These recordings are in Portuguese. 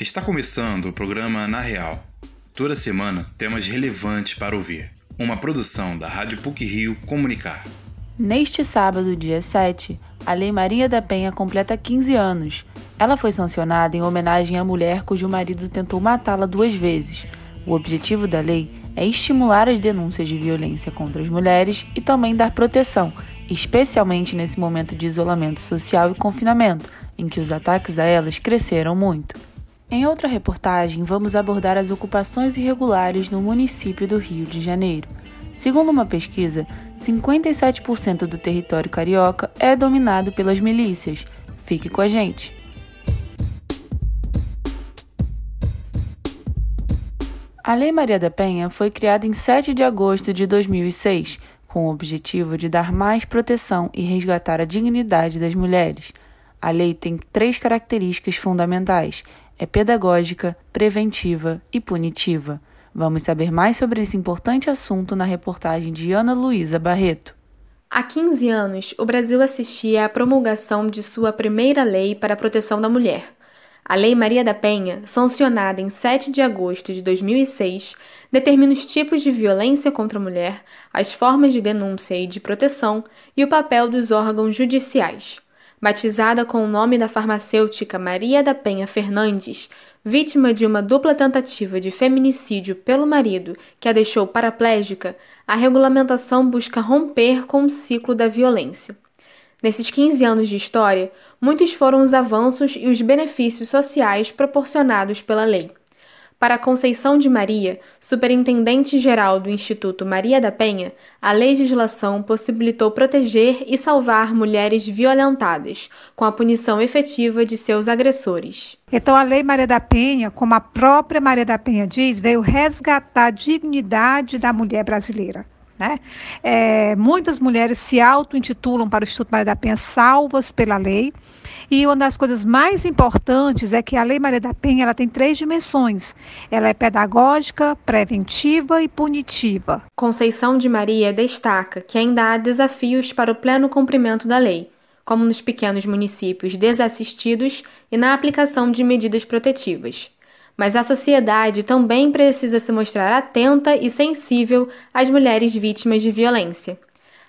Está começando o programa Na Real. Toda semana temas relevantes para ouvir. Uma produção da Rádio PUC Rio Comunicar. Neste sábado, dia 7, a Lei Maria da Penha completa 15 anos. Ela foi sancionada em homenagem à mulher cujo marido tentou matá-la duas vezes. O objetivo da lei é estimular as denúncias de violência contra as mulheres e também dar proteção, especialmente nesse momento de isolamento social e confinamento, em que os ataques a elas cresceram muito. Em outra reportagem, vamos abordar as ocupações irregulares no município do Rio de Janeiro. Segundo uma pesquisa, 57% do território carioca é dominado pelas milícias. Fique com a gente! A Lei Maria da Penha foi criada em 7 de agosto de 2006, com o objetivo de dar mais proteção e resgatar a dignidade das mulheres. A lei tem três características fundamentais: é pedagógica, preventiva e punitiva. Vamos saber mais sobre esse importante assunto na reportagem de Ana Luísa Barreto. Há 15 anos, o Brasil assistia à promulgação de sua primeira lei para a proteção da mulher. A Lei Maria da Penha, sancionada em 7 de agosto de 2006, determina os tipos de violência contra a mulher, as formas de denúncia e de proteção e o papel dos órgãos judiciais. Batizada com o nome da farmacêutica Maria da Penha Fernandes, vítima de uma dupla tentativa de feminicídio pelo marido que a deixou paraplégica, a regulamentação busca romper com o ciclo da violência. Nesses 15 anos de história, muitos foram os avanços e os benefícios sociais proporcionados pela lei. Para Conceição de Maria, superintendente-geral do Instituto Maria da Penha, a legislação possibilitou proteger e salvar mulheres violentadas, com a punição efetiva de seus agressores. Então, a Lei Maria da Penha, como a própria Maria da Penha diz, veio resgatar a dignidade da mulher brasileira. Né? É, muitas mulheres se auto-intitulam para o Instituto Maria da Penha salvas pela lei. E uma das coisas mais importantes é que a Lei Maria da Penha ela tem três dimensões. Ela é pedagógica, preventiva e punitiva. Conceição de Maria destaca que ainda há desafios para o pleno cumprimento da lei, como nos pequenos municípios desassistidos e na aplicação de medidas protetivas mas a sociedade também precisa se mostrar atenta e sensível às mulheres vítimas de violência.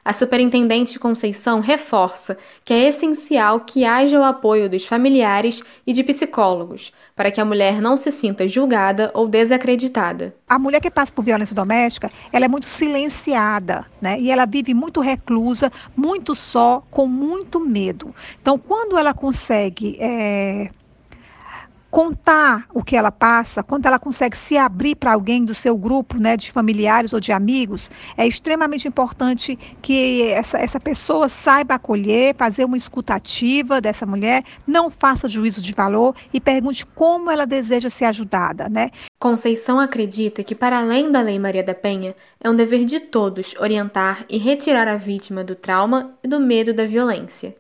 A superintendente Conceição reforça que é essencial que haja o apoio dos familiares e de psicólogos, para que a mulher não se sinta julgada ou desacreditada. A mulher que passa por violência doméstica, ela é muito silenciada, né? E ela vive muito reclusa, muito só, com muito medo. Então, quando ela consegue é contar o que ela passa, quando ela consegue se abrir para alguém do seu grupo, né, de familiares ou de amigos, é extremamente importante que essa, essa pessoa saiba acolher, fazer uma escutativa dessa mulher, não faça juízo de valor e pergunte como ela deseja ser ajudada, né? Conceição acredita que, para além da Lei Maria da Penha, é um dever de todos orientar e retirar a vítima do trauma e do medo da violência.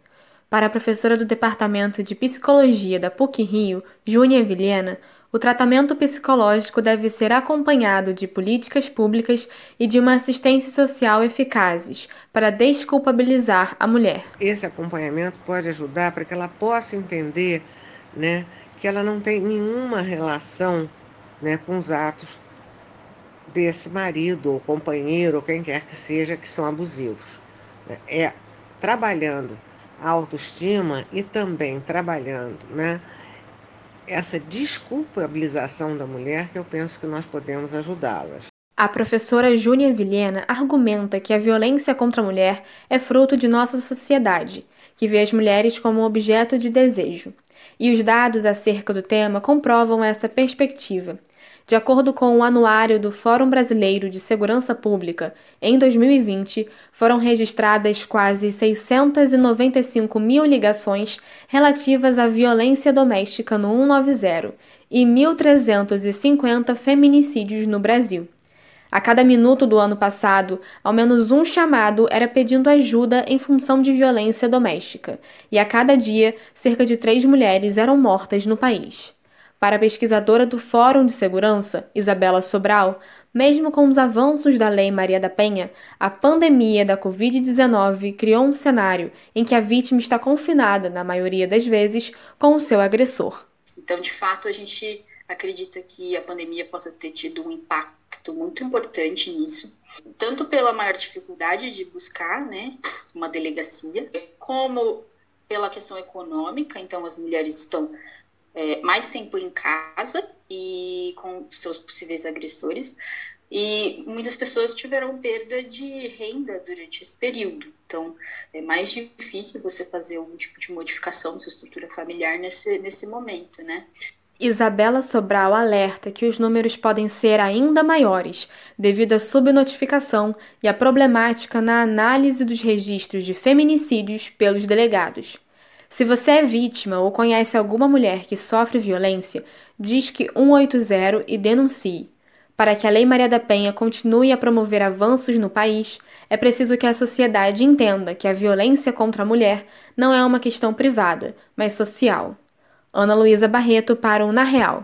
Para a professora do Departamento de Psicologia da PUC Rio, Júnia Vilhena, o tratamento psicológico deve ser acompanhado de políticas públicas e de uma assistência social eficazes para desculpabilizar a mulher. Esse acompanhamento pode ajudar para que ela possa entender né, que ela não tem nenhuma relação né, com os atos desse marido ou companheiro ou quem quer que seja que são abusivos. É trabalhando a autoestima e também trabalhando né, essa desculpabilização da mulher que eu penso que nós podemos ajudá-las. A professora Júnia Vilhena argumenta que a violência contra a mulher é fruto de nossa sociedade, que vê as mulheres como objeto de desejo. E os dados acerca do tema comprovam essa perspectiva. De acordo com o anuário do Fórum Brasileiro de Segurança Pública, em 2020 foram registradas quase 695 mil ligações relativas à violência doméstica no 190 e 1.350 feminicídios no Brasil. A cada minuto do ano passado, ao menos um chamado era pedindo ajuda em função de violência doméstica, e a cada dia, cerca de três mulheres eram mortas no país. Para a pesquisadora do Fórum de Segurança, Isabela Sobral, mesmo com os avanços da Lei Maria da Penha, a pandemia da Covid-19 criou um cenário em que a vítima está confinada, na maioria das vezes, com o seu agressor. Então, de fato, a gente acredita que a pandemia possa ter tido um impacto muito importante nisso, tanto pela maior dificuldade de buscar, né, uma delegacia, como pela questão econômica. Então, as mulheres estão é, mais tempo em casa e com seus possíveis agressores, e muitas pessoas tiveram perda de renda durante esse período. Então, é mais difícil você fazer algum tipo de modificação da sua estrutura familiar nesse, nesse momento, né? Isabela Sobral alerta que os números podem ser ainda maiores devido à subnotificação e à problemática na análise dos registros de feminicídios pelos delegados. Se você é vítima ou conhece alguma mulher que sofre violência, diz que 180 e denuncie. Para que a Lei Maria da Penha continue a promover avanços no país, é preciso que a sociedade entenda que a violência contra a mulher não é uma questão privada, mas social. Ana Luísa Barreto para o Na Real.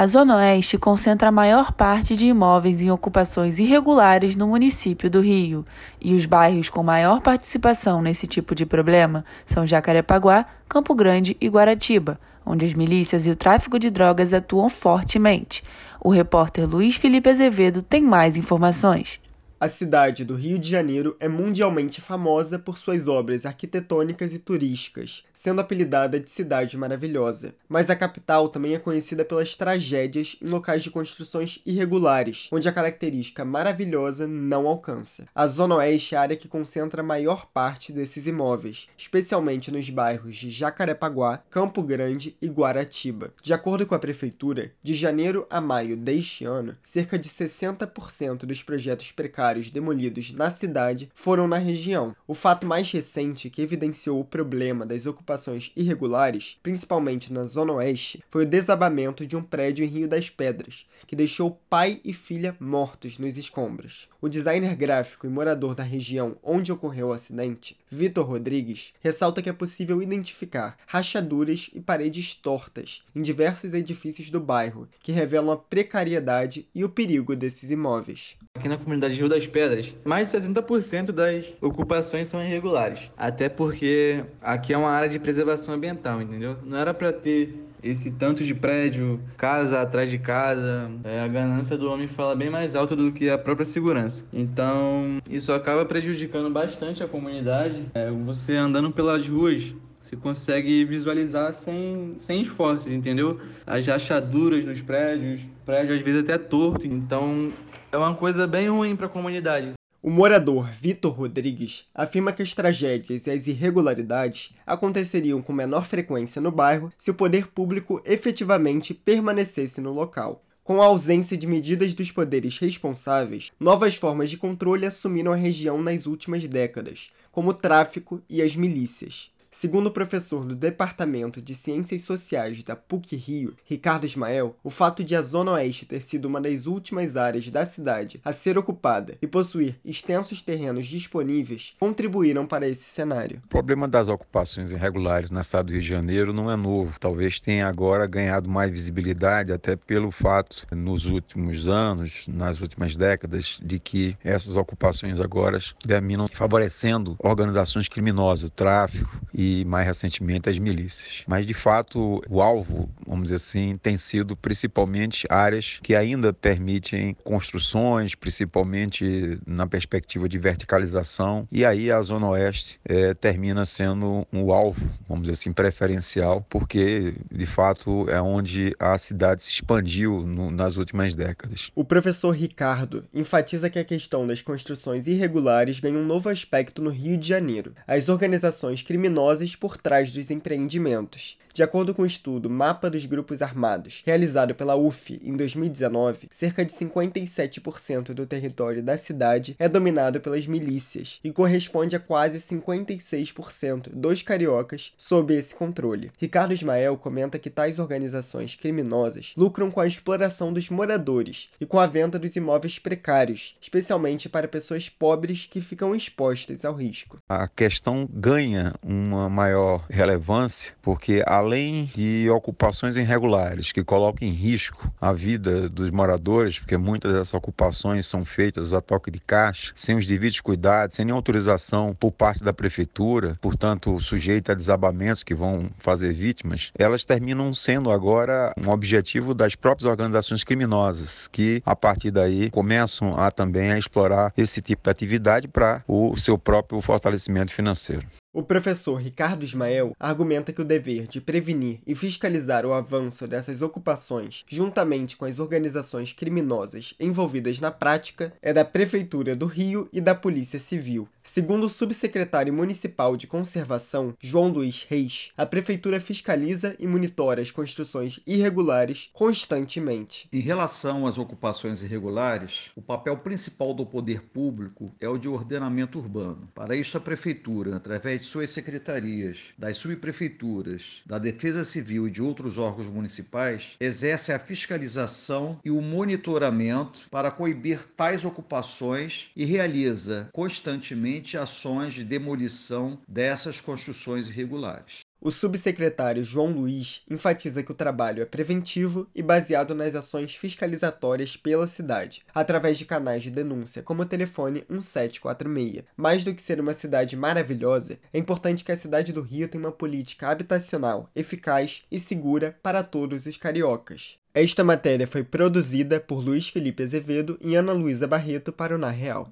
A Zona Oeste concentra a maior parte de imóveis em ocupações irregulares no município do Rio, e os bairros com maior participação nesse tipo de problema são Jacarepaguá, Campo Grande e Guaratiba, onde as milícias e o tráfico de drogas atuam fortemente. O repórter Luiz Felipe Azevedo tem mais informações. A cidade do Rio de Janeiro é mundialmente famosa por suas obras arquitetônicas e turísticas, sendo apelidada de Cidade Maravilhosa. Mas a capital também é conhecida pelas tragédias em locais de construções irregulares, onde a característica maravilhosa não alcança. A Zona Oeste é a área que concentra a maior parte desses imóveis, especialmente nos bairros de Jacarepaguá, Campo Grande e Guaratiba. De acordo com a prefeitura, de janeiro a maio deste ano, cerca de 60% dos projetos precários demolidos na cidade foram na região. O fato mais recente que evidenciou o problema das ocupações irregulares, principalmente na Zona Oeste, foi o desabamento de um prédio em Rio das Pedras, que deixou pai e filha mortos nos escombros. O designer gráfico e morador da região onde ocorreu o acidente, Vitor Rodrigues, ressalta que é possível identificar rachaduras e paredes tortas em diversos edifícios do bairro, que revelam a precariedade e o perigo desses imóveis. Aqui na comunidade Rio das Pedras, mais de 60% das ocupações são irregulares. Até porque aqui é uma área de preservação ambiental, entendeu? Não era para ter esse tanto de prédio, casa atrás de casa. É, a ganância do homem fala bem mais alto do que a própria segurança. Então, isso acaba prejudicando bastante a comunidade. É, você andando pelas ruas, você consegue visualizar sem, sem esforços, entendeu? As rachaduras nos prédios, prédio às vezes até torto. Então, é uma coisa bem ruim para a comunidade. O morador Vitor Rodrigues afirma que as tragédias e as irregularidades aconteceriam com menor frequência no bairro se o poder público efetivamente permanecesse no local. Com a ausência de medidas dos poderes responsáveis, novas formas de controle assumiram a região nas últimas décadas, como o tráfico e as milícias. Segundo o professor do Departamento de Ciências Sociais da PUC-Rio, Ricardo Ismael, o fato de a Zona Oeste ter sido uma das últimas áreas da cidade a ser ocupada e possuir extensos terrenos disponíveis contribuíram para esse cenário. O problema das ocupações irregulares na cidade do Rio de Janeiro não é novo. Talvez tenha agora ganhado mais visibilidade, até pelo fato, nos últimos anos, nas últimas décadas, de que essas ocupações agora terminam favorecendo organizações criminosas, o tráfico e mais recentemente as milícias. Mas de fato, o alvo, vamos dizer assim, tem sido principalmente áreas que ainda permitem construções, principalmente na perspectiva de verticalização, e aí a Zona Oeste é, termina sendo um alvo, vamos dizer assim, preferencial, porque de fato é onde a cidade se expandiu no, nas últimas décadas. O professor Ricardo enfatiza que a questão das construções irregulares ganha um novo aspecto no Rio de Janeiro. As organizações criminosas por trás dos empreendimentos. De acordo com o estudo Mapa dos Grupos Armados, realizado pela UF em 2019, cerca de 57% do território da cidade é dominado pelas milícias e corresponde a quase 56% dos cariocas sob esse controle. Ricardo Ismael comenta que tais organizações criminosas lucram com a exploração dos moradores e com a venda dos imóveis precários, especialmente para pessoas pobres que ficam expostas ao risco. A questão ganha uma maior relevância porque a além de ocupações irregulares que colocam em risco a vida dos moradores, porque muitas dessas ocupações são feitas a toque de caixa, sem os devidos cuidados, sem nenhuma autorização por parte da prefeitura, portanto, sujeita a desabamentos que vão fazer vítimas, elas terminam sendo agora um objetivo das próprias organizações criminosas, que a partir daí começam a também a explorar esse tipo de atividade para o seu próprio fortalecimento financeiro. O professor Ricardo Ismael argumenta que o dever de prevenir e fiscalizar o avanço dessas ocupações, juntamente com as organizações criminosas envolvidas na prática, é da Prefeitura do Rio e da Polícia Civil. Segundo o subsecretário municipal de conservação, João Luiz Reis, a prefeitura fiscaliza e monitora as construções irregulares constantemente. Em relação às ocupações irregulares, o papel principal do poder público é o de ordenamento urbano. Para isso, a prefeitura, através de suas secretarias, das subprefeituras, da Defesa Civil e de outros órgãos municipais, exerce a fiscalização e o monitoramento para coibir tais ocupações e realiza constantemente ações de demolição dessas construções irregulares. O subsecretário João Luiz enfatiza que o trabalho é preventivo e baseado nas ações fiscalizatórias pela cidade, através de canais de denúncia como o telefone 1746. Mais do que ser uma cidade maravilhosa, é importante que a cidade do Rio tenha uma política habitacional eficaz e segura para todos os cariocas. Esta matéria foi produzida por Luiz Felipe Azevedo e Ana Luísa Barreto para o Na Real.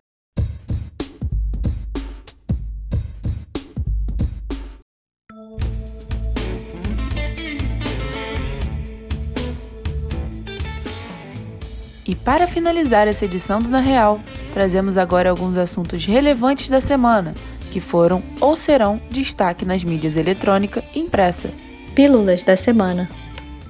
E para finalizar essa edição do Na Real, trazemos agora alguns assuntos relevantes da semana, que foram ou serão destaque nas mídias eletrônica e impressa. Pílulas da semana.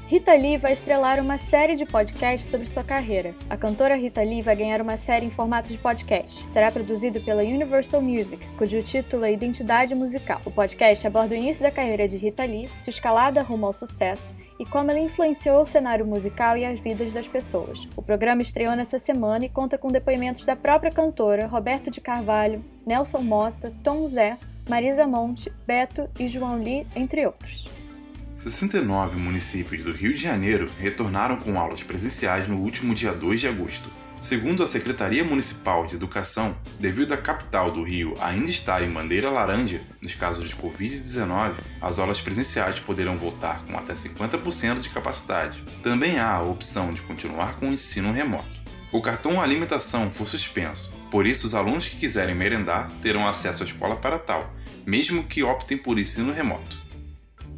Rita Lee vai estrelar uma série de podcasts sobre sua carreira. A cantora Rita Lee vai ganhar uma série em formato de podcast. Será produzido pela Universal Music, cujo título é Identidade Musical. O podcast aborda o início da carreira de Rita Lee, sua escalada rumo ao sucesso e como ela influenciou o cenário musical e as vidas das pessoas. O programa estreou nessa semana e conta com depoimentos da própria cantora, Roberto de Carvalho, Nelson Mota, Tom Zé, Marisa Monte, Beto e João Lee, entre outros. 69 municípios do Rio de Janeiro retornaram com aulas presenciais no último dia 2 de agosto. Segundo a Secretaria Municipal de Educação, devido à capital do Rio ainda estar em bandeira laranja nos casos de Covid-19, as aulas presenciais poderão voltar com até 50% de capacidade. Também há a opção de continuar com o ensino remoto. O cartão alimentação foi suspenso, por isso os alunos que quiserem merendar terão acesso à escola para tal, mesmo que optem por ensino remoto.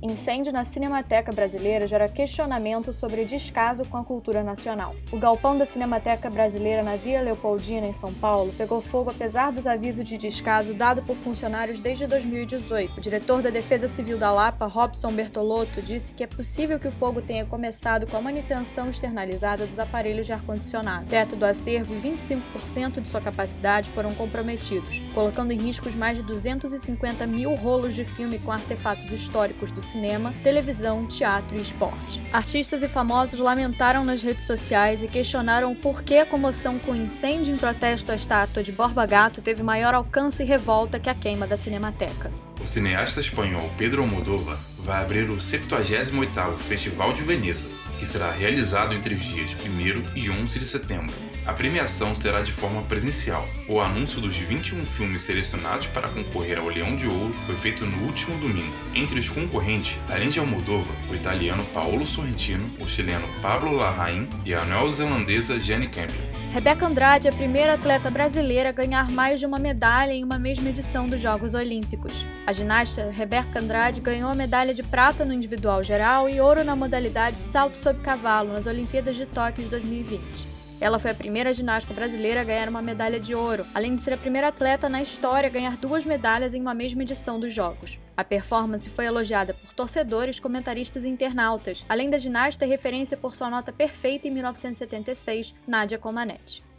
Incêndio na Cinemateca Brasileira gera questionamento sobre descaso com a cultura nacional. O galpão da Cinemateca Brasileira na Via Leopoldina, em São Paulo, pegou fogo apesar dos avisos de descaso dado por funcionários desde 2018. O diretor da Defesa Civil da Lapa, Robson Bertolotto, disse que é possível que o fogo tenha começado com a manutenção externalizada dos aparelhos de ar-condicionado. Teto do acervo e 25% de sua capacidade foram comprometidos, colocando em risco os mais de 250 mil rolos de filme com artefatos históricos do cinema, televisão, teatro e esporte. Artistas e famosos lamentaram nas redes sociais e questionaram por que a comoção com o incêndio em protesto à estátua de Borba Gato teve maior alcance e revolta que a queima da Cinemateca. O cineasta espanhol Pedro Almodóvar vai abrir o 78º Festival de Veneza, que será realizado entre os dias 1 e 11 de setembro. A premiação será de forma presencial. O anúncio dos 21 filmes selecionados para concorrer ao Leão de Ouro foi feito no último domingo. Entre os concorrentes, além de Almodóvar, o italiano Paolo Sorrentino, o chileno Pablo Larraín e a neozelandesa Jenny Campion. Rebeca Andrade é a primeira atleta brasileira a ganhar mais de uma medalha em uma mesma edição dos Jogos Olímpicos. A ginasta Rebeca Andrade ganhou a medalha de prata no individual geral e ouro na modalidade salto sob cavalo nas Olimpíadas de Tóquio de 2020. Ela foi a primeira ginasta brasileira a ganhar uma medalha de ouro, além de ser a primeira atleta na história a ganhar duas medalhas em uma mesma edição dos Jogos. A performance foi elogiada por torcedores, comentaristas e internautas, além da ginasta referência por sua nota perfeita em 1976, Nadia Comaneci.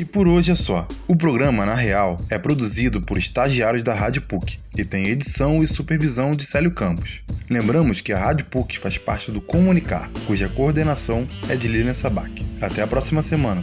E por hoje é só. O programa, na real, é produzido por estagiários da Rádio PUC e tem edição e supervisão de Célio Campos. Lembramos que a Rádio PUC faz parte do Comunicar, cuja coordenação é de Lilian Sabac. Até a próxima semana.